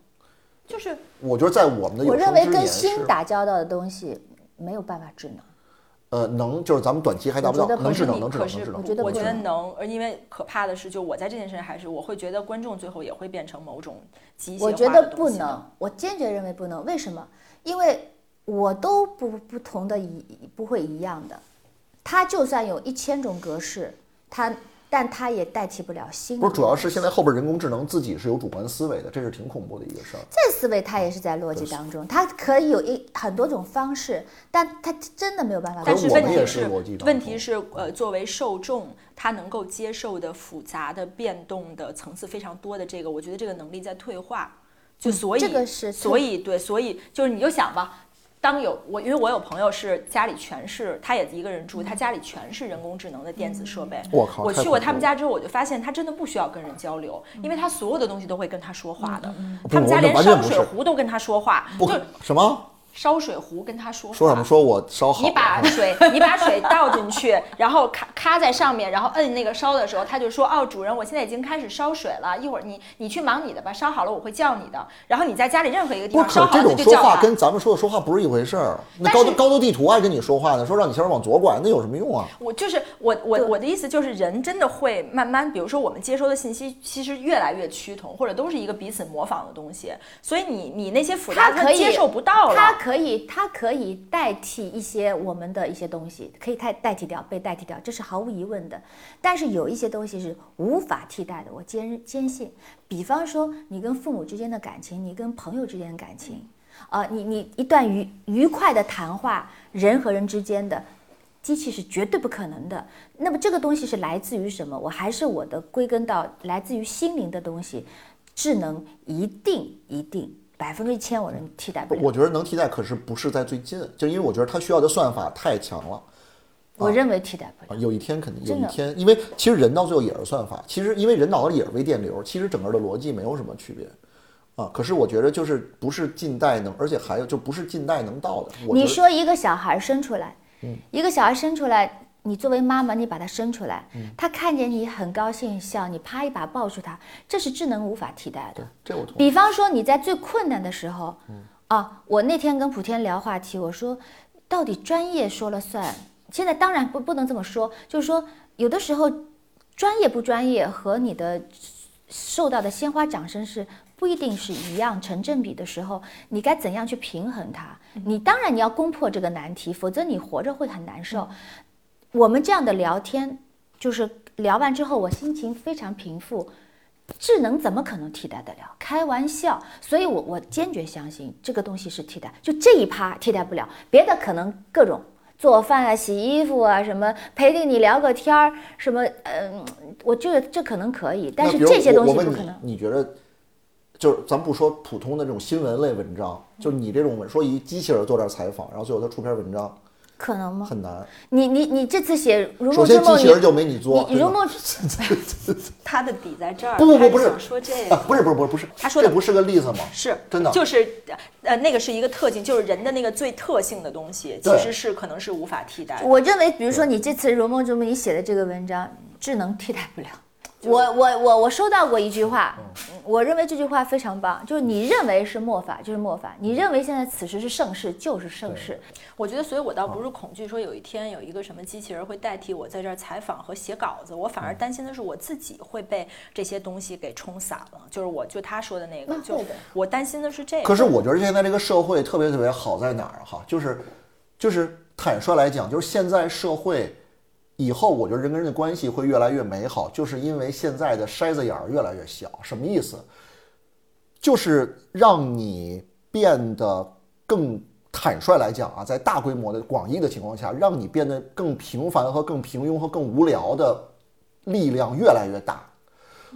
就是我觉得在我们的我认为跟心打交道的东西没有办法智能。呃，能就是咱们短期还达不到，能智能能智能能智能。我觉得我觉得能，因为可怕的是，就我在这件事情还是我会觉得观众最后也会变成某种机械我觉得不能，我坚决认为不能。为什么？因为我都不不同的一不会一样的，它就算有一千种格式，它。但它也代替不了心。不是，主要是现在后边人工智能自己是有主观思维的，这是挺恐怖的一个事儿。这思维它也是在逻辑当中，它可以有一很多种方式，但它真的没有办法。但是问题是，问题是，呃，作为受众，他能够接受的复杂的变动的层次非常多的这个，我觉得这个能力在退化。就所以，这个是所以对，所以就是你就想吧。当有我，因为我有朋友是家里全是，他也一个人住，他家里全是人工智能的电子设备。我靠！我去过他们家之后，我就发现他真的不需要跟人交流，因为他所有的东西都会跟他说话的。他们家连烧水壶都跟他说话，就什么？烧水壶跟他说说什么？说我烧好。你把水，你把水倒进去，然后咔咔在上面，然后摁那个烧的时候，他就说：“哦，主人，我现在已经开始烧水了，一会儿你你去忙你的吧，烧好了我会叫你的。”然后你在家里任何一个地方烧好了就叫这种说话跟咱们说的说话不是一回事儿。那高高德地图还跟你说话呢，说让你先往左拐，那有什么用啊？我就是我我我的意思就是，人真的会慢慢，比如说我们接收的信息其实越来越趋同，或者都是一个彼此模仿的东西，所以你你那些复杂他接受不到了。可以它可。以代替一些我们的一些东西，可以代代替掉，被代替掉，这是毫无疑问的。但是有一些东西是无法替代的，我坚坚信。比方说，你跟父母之间的感情，你跟朋友之间的感情，啊，你你一段愉愉快的谈话，人和人之间的，机器是绝对不可能的。那么这个东西是来自于什么？我还是我的归根到来自于心灵的东西，智能一定一定。百分之一千，我能替代不了。我觉得能替代，可是不是在最近，就因为我觉得它需要的算法太强了。我认为替代不了。有一天肯定有一天，因为其实人到最后也是算法。其实因为人脑子里也是微电流，其实整个的逻辑没有什么区别啊。可是我觉得就是不是近代能，而且还有就不是近代能到的。你说一个小孩生出来，嗯，一个小孩生出来。你作为妈妈，你把他生出来，他看见你很高兴笑，你啪一把抱住他，这是智能无法替代的。比方说你在最困难的时候，啊，我那天跟普天聊话题，我说，到底专业说了算？现在当然不不能这么说，就是说有的时候，专业不专业和你的受到的鲜花掌声是不一定是一样成正比的时候，你该怎样去平衡它？你当然你要攻破这个难题，否则你活着会很难受。我们这样的聊天，就是聊完之后，我心情非常平复。智能怎么可能替代得了？开玩笑。所以，我我坚决相信这个东西是替代，就这一趴替代不了。别的可能各种做饭啊、洗衣服啊，什么陪着你聊个天儿，什么嗯，我觉得这可能可以，但是这些东西不可能。你觉得，就是咱不说普通的这种新闻类文章，就你这种说一机器人做点采访，然后最后他出篇文章。可能吗？很难。你你你这次写《如梦之梦》，首先机器人就没你做。你《如梦》他的底在这儿。不不不不是说这个，不是不是不是不是。他说的不是个例子吗？是真的，就是呃那个是一个特性，就是人的那个最特性的东西，其实是可能是无法替代。我认为，比如说你这次《如梦之梦》你写的这个文章，智能替代不了。我我我我收到过一句话，我认为这句话非常棒，就是你认为是末法就是末法，你认为现在此时是盛世就是盛世。我觉得，所以我倒不是恐惧说有一天有一个什么机器人会代替我在这儿采访和写稿子，我反而担心的是我自己会被这些东西给冲散了。就是我就他说的那个，就我担心的是这个。可是我觉得现在这个社会特别特别好在哪儿哈？就是就是坦率来讲，就是现在社会。以后我觉得人跟人的关系会越来越美好，就是因为现在的筛子眼儿越来越小。什么意思？就是让你变得更坦率来讲啊，在大规模的广义的情况下，让你变得更平凡和更平庸和更无聊的力量越来越大。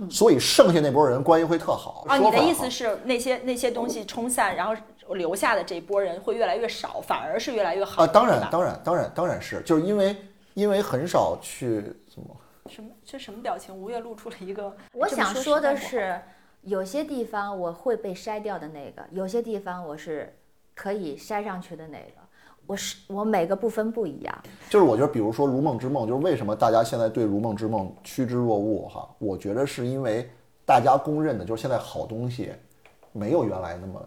所以剩下那波人关系会特好啊！你的意思是那些那些东西冲散，然后留下的这波人会越来越少，反而是越来越好啊？当然，当然，当然，当然是，就是因为因为很少去怎么什么这什么表情？吴越露出了一个，我想说的是，有些地方我会被筛掉的那个，有些地方我是可以筛上去的那个。我是我每个部分不一样，就是我觉得，比如说《如梦之梦》，就是为什么大家现在对《如梦之梦》趋之若鹜哈？我觉得是因为大家公认的，就是现在好东西没有原来那么，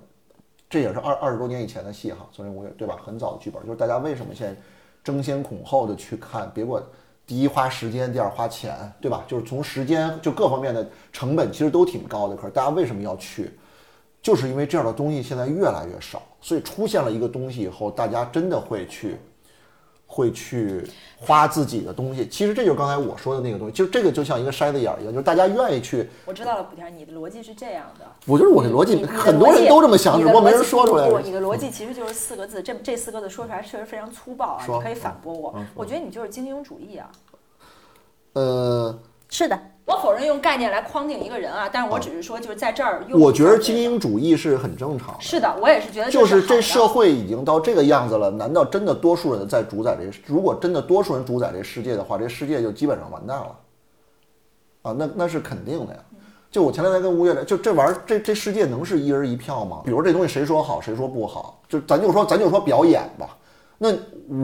这也是二二十多年以前的戏哈，《昨天我也》对吧？很早的剧本，就是大家为什么现在争先恐后的去看？别管第一花时间，第二花钱，对吧？就是从时间就各方面的成本其实都挺高的，可是大家为什么要去？就是因为这样的东西现在越来越少，所以出现了一个东西以后，大家真的会去，会去花自己的东西。其实这就是刚才我说的那个东西，其实这个就像一个筛子眼儿一样，就是大家愿意去。我知道了，补田，你的逻辑是这样的。我就是我的逻辑，很多人都这么想，只不过没人说出来。你的逻辑其实就是四个字，这这四个字说出来确实非常粗暴啊！你可以反驳我。我觉得你就是精英主义啊。呃。是的，我否认用概念来框定一个人啊，但是我只是说，就是在这儿用。我觉得精英主义是很正常的。是的，我也是觉得。就是这社会已经到这个样子了，难道真的多数人在主宰这？如果真的多数人主宰这世界的话，这世界就基本上完蛋了。啊，那那是肯定的呀。就我前两天跟吴越聊，就这玩意儿，这这世界能是一人一票吗？比如这东西谁说好，谁说不好？就咱就说，咱就说表演吧。那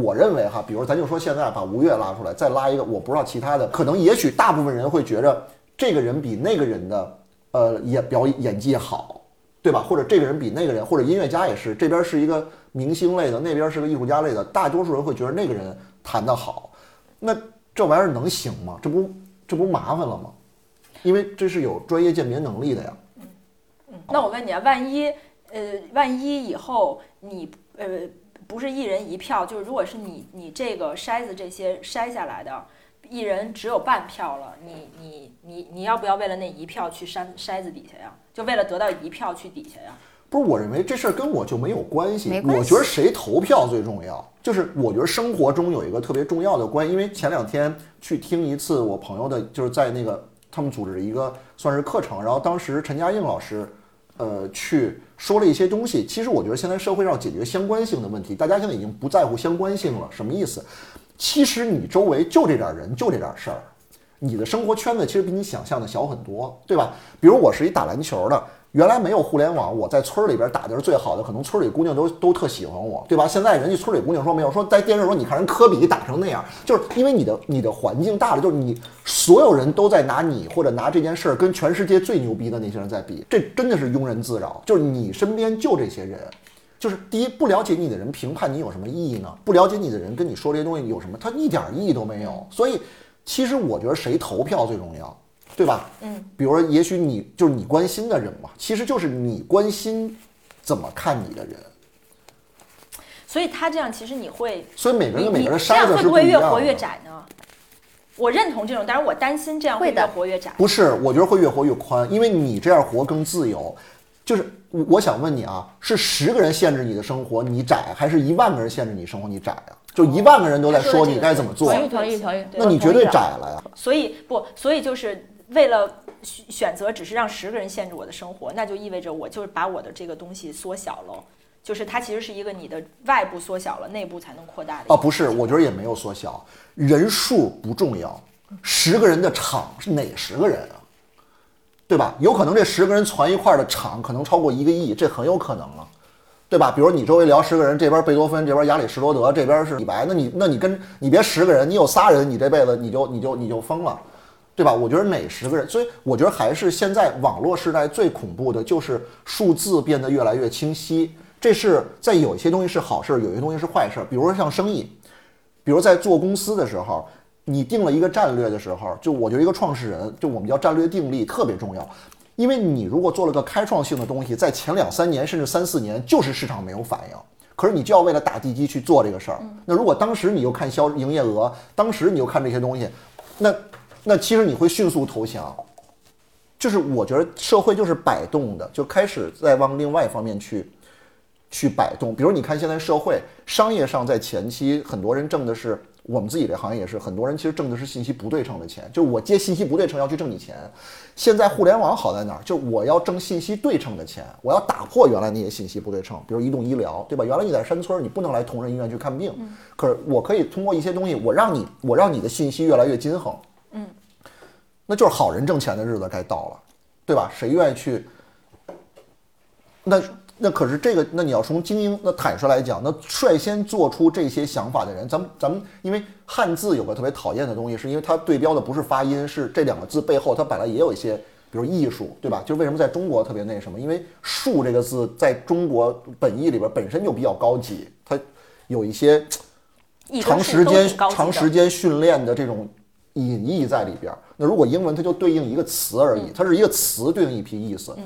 我认为哈，比如咱就说现在把吴越拉出来，再拉一个，我不知道其他的，可能也许大部分人会觉着这个人比那个人的呃演表演演技好，对吧？或者这个人比那个人，或者音乐家也是，这边是一个明星类的，那边是个艺术家类的，大多数人会觉得那个人弹得好。那这玩意儿能行吗？这不这不麻烦了吗？因为这是有专业鉴别能力的呀。嗯。那我问你啊，万一呃万一以后你呃。不是一人一票，就是如果是你你这个筛子这些筛下来的，一人只有半票了，你你你你要不要为了那一票去筛筛子底下呀？就为了得到一票去底下呀？不是，我认为这事儿跟我就没有关系。我觉得谁投票最重要，就是我觉得生活中有一个特别重要的关，因为前两天去听一次我朋友的，就是在那个他们组织一个算是课程，然后当时陈嘉映老师。呃，去说了一些东西。其实我觉得现在社会上解决相关性的问题，大家现在已经不在乎相关性了。什么意思？其实你周围就这点人，就这点事儿，你的生活圈子其实比你想象的小很多，对吧？比如我是一打篮球的。原来没有互联网，我在村里边打的是最好的，可能村里姑娘都都特喜欢我，对吧？现在人家村里姑娘说没有，说在电视说你看人科比打成那样，就是因为你的你的环境大了，就是你所有人都在拿你或者拿这件事儿跟全世界最牛逼的那些人在比，这真的是庸人自扰。就是你身边就这些人，就是第一不了解你的人评判你有什么意义呢？不了解你的人跟你说这些东西有什么？他一点意义都没有。所以其实我觉得谁投票最重要。对吧？嗯，比如说，也许你就是你关心的人嘛，其实就是你关心怎么看你的人。所以他这样，其实你会，所以每个人每个人筛子会不会越活越窄呢？我认同这种，但是我担心这样会越活越窄。不是，我觉得会越活越宽，因为你这样活更自由。就是我想问你啊，是十个人限制你的生活你窄，还是一万个人限制你生活你窄啊？就一万个人都在说你该怎么做，同意同意同意，那你绝对窄了呀。所以不，所以就是。为了选择只是让十个人限制我的生活，那就意味着我就是把我的这个东西缩小了，就是它其实是一个你的外部缩小了，内部才能扩大的。哦，不是，我觉得也没有缩小，人数不重要，十个人的场是哪十个人啊？对吧？有可能这十个人攒一块的场可能超过一个亿，这很有可能啊，对吧？比如你周围聊十个人，这边贝多芬，这边亚里士多德，这边是李白，那你那你跟你别十个人，你有仨人，你这辈子你就你就你就疯了。对吧？我觉得哪十个人，所以我觉得还是现在网络时代最恐怖的就是数字变得越来越清晰。这是在有一些东西是好事，有些东西是坏事。比如说像生意，比如在做公司的时候，你定了一个战略的时候，就我觉得一个创始人，就我们叫战略定力特别重要。因为你如果做了个开创性的东西，在前两三年甚至三四年就是市场没有反应，可是你就要为了打地基去做这个事儿。那如果当时你又看销营业额，当时你又看这些东西，那。那其实你会迅速投降，就是我觉得社会就是摆动的，就开始在往另外一方面去去摆动。比如你看现在社会商业上在前期，很多人挣的是。我们自己这行业也是，很多人其实挣的是信息不对称的钱，就是我接信息不对称要去挣你钱。现在互联网好在哪儿？就我要挣信息对称的钱，我要打破原来那些信息不对称，比如移动医疗，对吧？原来你在山村，你不能来同仁医院去看病，可是我可以通过一些东西，我让你，我让你的信息越来越均衡。嗯，那就是好人挣钱的日子该到了，对吧？谁愿意去？那。那可是这个，那你要从精英那坦率来讲，那率先做出这些想法的人，咱们咱们因为汉字有个特别讨厌的东西，是因为它对标的不是发音，是这两个字背后它本来也有一些，比如艺术，对吧？就为什么在中国特别那什么？因为“术”这个字在中国本意里边本身就比较高级，它有一些长时间长时间训练的这种隐义在里边。那如果英文它就对应一个词而已，它是一个词对应一批意思。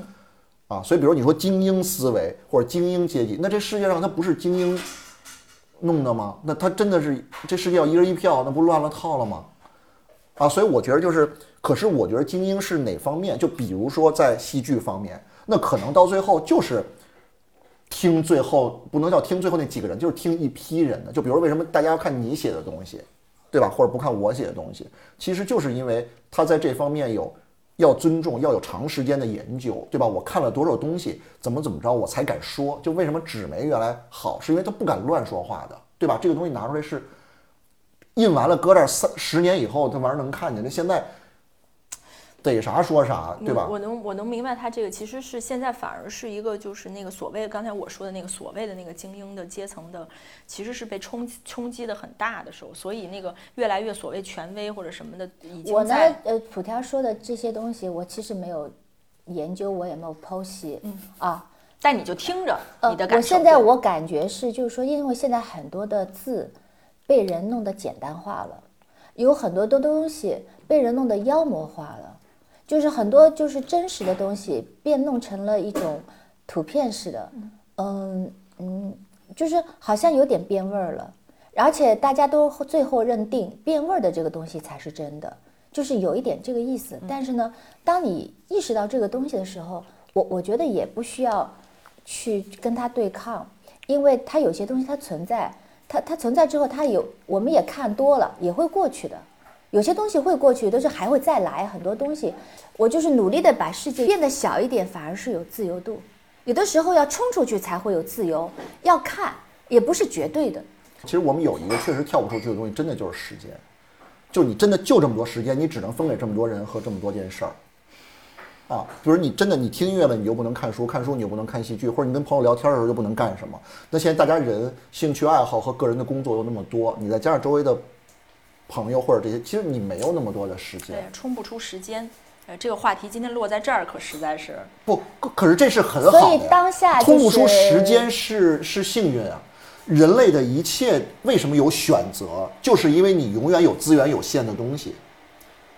啊，所以比如你说精英思维或者精英阶级，那这世界上它不是精英弄的吗？那它真的是这世界要一人一票，那不乱了套了吗？啊，所以我觉得就是，可是我觉得精英是哪方面？就比如说在戏剧方面，那可能到最后就是听最后不能叫听最后那几个人，就是听一批人的。就比如为什么大家要看你写的东西，对吧？或者不看我写的东西，其实就是因为他在这方面有。要尊重，要有长时间的研究，对吧？我看了多少东西，怎么怎么着，我才敢说。就为什么纸媒原来好，是因为他不敢乱说话的，对吧？这个东西拿出来是印完了，搁这三十年以后，他玩意儿能看见。那现在。逮啥说啥，对吧？我能我能明白他这个其实是现在反而是一个就是那个所谓刚才我说的那个所谓的那个精英的阶层的，其实是被冲冲击的很大的时候，所以那个越来越所谓权威或者什么的已经我呢呃普条说的这些东西我其实没有研究，我也没有剖析，嗯啊，但你就听着你的感受。我现在我感觉是就是说，因为现在很多的字被人弄得简单化了，有很多的东西被人弄得妖魔化了。就是很多就是真实的东西变弄成了一种图片式的，嗯嗯，就是好像有点变味儿了，而且大家都最后认定变味儿的这个东西才是真的，就是有一点这个意思。但是呢，当你意识到这个东西的时候，我我觉得也不需要去跟它对抗，因为它有些东西它存在，它它存在之后，它有我们也看多了，也会过去的。有些东西会过去，都是还会再来。很多东西，我就是努力的把世界变得小一点，反而是有自由度。有的时候要冲出去才会有自由，要看也不是绝对的。其实我们有一个确实跳不出去的东西，真的就是时间。就你真的就这么多时间，你只能分给这么多人和这么多件事儿。啊，比如你真的你听音乐了，你又不能看书，看书你又不能看戏剧，或者你跟朋友聊天的时候又不能干什么。那现在大家人兴趣爱好和个人的工作又那么多，你再加上周围的。朋友或者这些，其实你没有那么多的时间，对，冲不出时间。呃，这个话题今天落在这儿，可实在是不，可是这是很好的。所以当下冲不出时间是是幸运啊。人类的一切为什么有选择，就是因为你永远有资源有限的东西，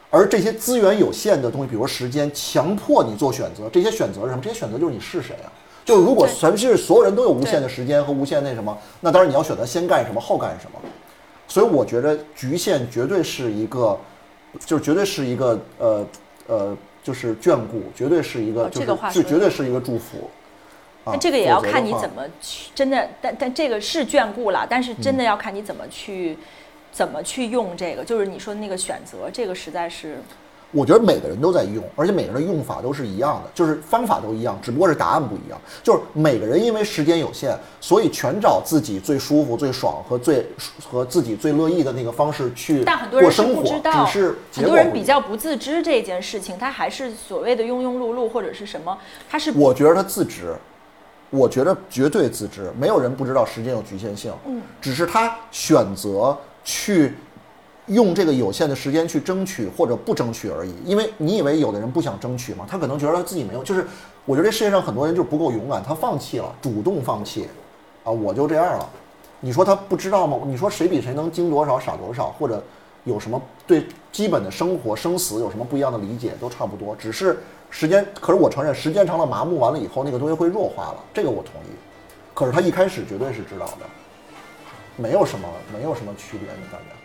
而这些资源有限的东西，比如时间，强迫你做选择。这些选择是什么？这些选择就是你是谁啊？就是如果全世界所有人都有无限的时间和无限那什么，那当然你要选择先干什么后干什么。所以我觉得局限绝对是一个，就是绝对是一个呃呃，就是眷顾，绝对是一个，就是就绝对是一个祝福。那这个也要看你怎么去，真的，但但这个是眷顾了，但是真的要看你怎么去，怎么去用这个，就是你说的那个选择，这个实在是。我觉得每个人都在用，而且每个人的用法都是一样的，就是方法都一样，只不过是答案不一样。就是每个人因为时间有限，所以全找自己最舒服、最爽和最和自己最乐意的那个方式去过生活。只是很多人比较不自知这件事情，他还是所谓的庸庸碌碌或者是什么？他是我觉得他自知，我觉得绝对自知，没有人不知道时间有局限性。嗯，只是他选择去。用这个有限的时间去争取或者不争取而已，因为你以为有的人不想争取吗？他可能觉得他自己没有，就是我觉得这世界上很多人就是不够勇敢，他放弃了，主动放弃，啊，我就这样了。你说他不知道吗？你说谁比谁能精多少傻多少，或者有什么对基本的生活生死有什么不一样的理解，都差不多。只是时间，可是我承认时间长了麻木完了以后，那个东西会弱化了，这个我同意。可是他一开始绝对是知道的，没有什么没有什么区别你感觉。